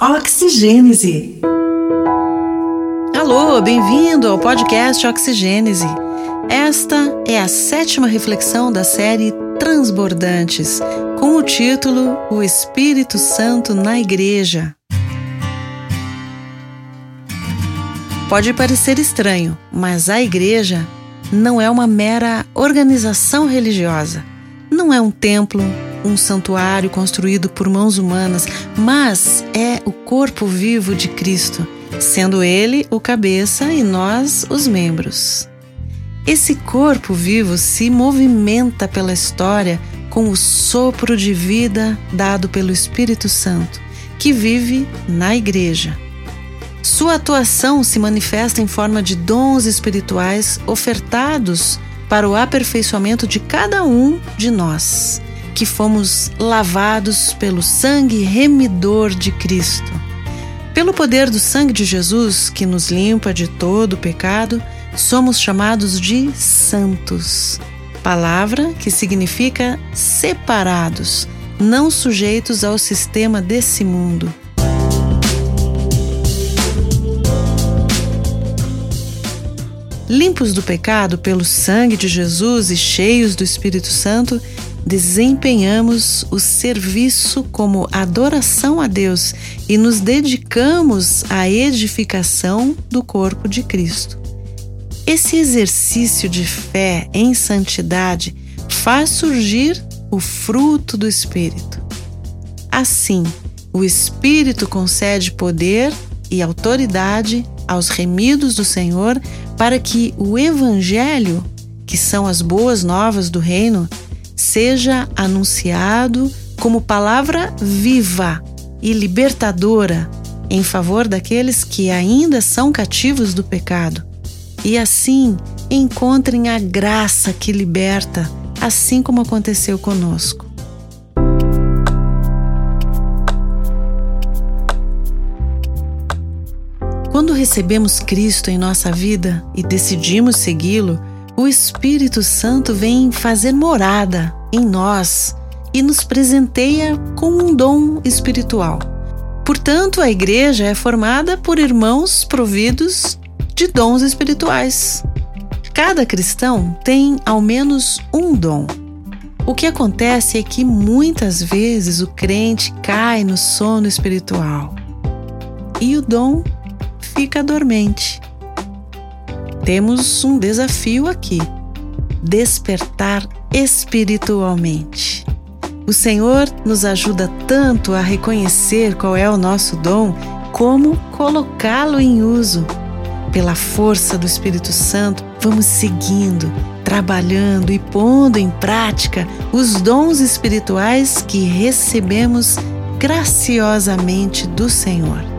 Oxigênese. Alô, bem-vindo ao podcast Oxigênese. Esta é a sétima reflexão da série Transbordantes, com o título O Espírito Santo na Igreja. Pode parecer estranho, mas a igreja não é uma mera organização religiosa. Não é um templo, um santuário construído por mãos humanas, mas é o corpo vivo de Cristo, sendo Ele o cabeça e nós os membros. Esse corpo vivo se movimenta pela história com o sopro de vida dado pelo Espírito Santo, que vive na Igreja. Sua atuação se manifesta em forma de dons espirituais ofertados para o aperfeiçoamento de cada um de nós que fomos lavados pelo sangue remidor de Cristo. Pelo poder do sangue de Jesus, que nos limpa de todo o pecado, somos chamados de santos. Palavra que significa separados, não sujeitos ao sistema desse mundo. Limpos do pecado pelo sangue de Jesus e cheios do Espírito Santo, desempenhamos o serviço como adoração a Deus e nos dedicamos à edificação do corpo de Cristo. Esse exercício de fé em santidade faz surgir o fruto do Espírito. Assim, o Espírito concede poder e autoridade aos remidos do Senhor para que o Evangelho, que são as boas novas do Reino, seja anunciado como palavra viva e libertadora em favor daqueles que ainda são cativos do pecado, e assim encontrem a graça que liberta, assim como aconteceu conosco. Recebemos Cristo em nossa vida e decidimos segui-lo, o Espírito Santo vem fazer morada em nós e nos presenteia com um dom espiritual. Portanto, a igreja é formada por irmãos providos de dons espirituais. Cada cristão tem ao menos um dom. O que acontece é que muitas vezes o crente cai no sono espiritual e o dom fica dormente. Temos um desafio aqui: despertar espiritualmente. O Senhor nos ajuda tanto a reconhecer qual é o nosso dom, como colocá-lo em uso. Pela força do Espírito Santo, vamos seguindo, trabalhando e pondo em prática os dons espirituais que recebemos graciosamente do Senhor.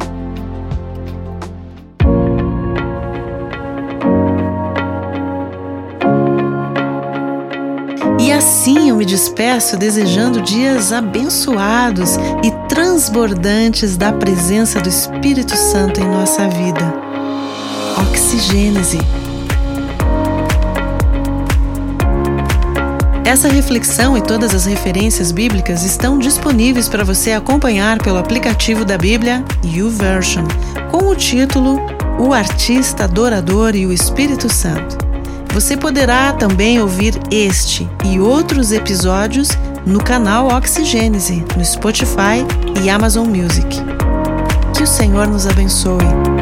Assim eu me despeço desejando dias abençoados e transbordantes da presença do Espírito Santo em nossa vida. Oxigênese. Essa reflexão e todas as referências bíblicas estão disponíveis para você acompanhar pelo aplicativo da Bíblia YouVersion, com o título O Artista Adorador e o Espírito Santo. Você poderá também ouvir este e outros episódios no canal Oxigênese, no Spotify e Amazon Music. Que o Senhor nos abençoe.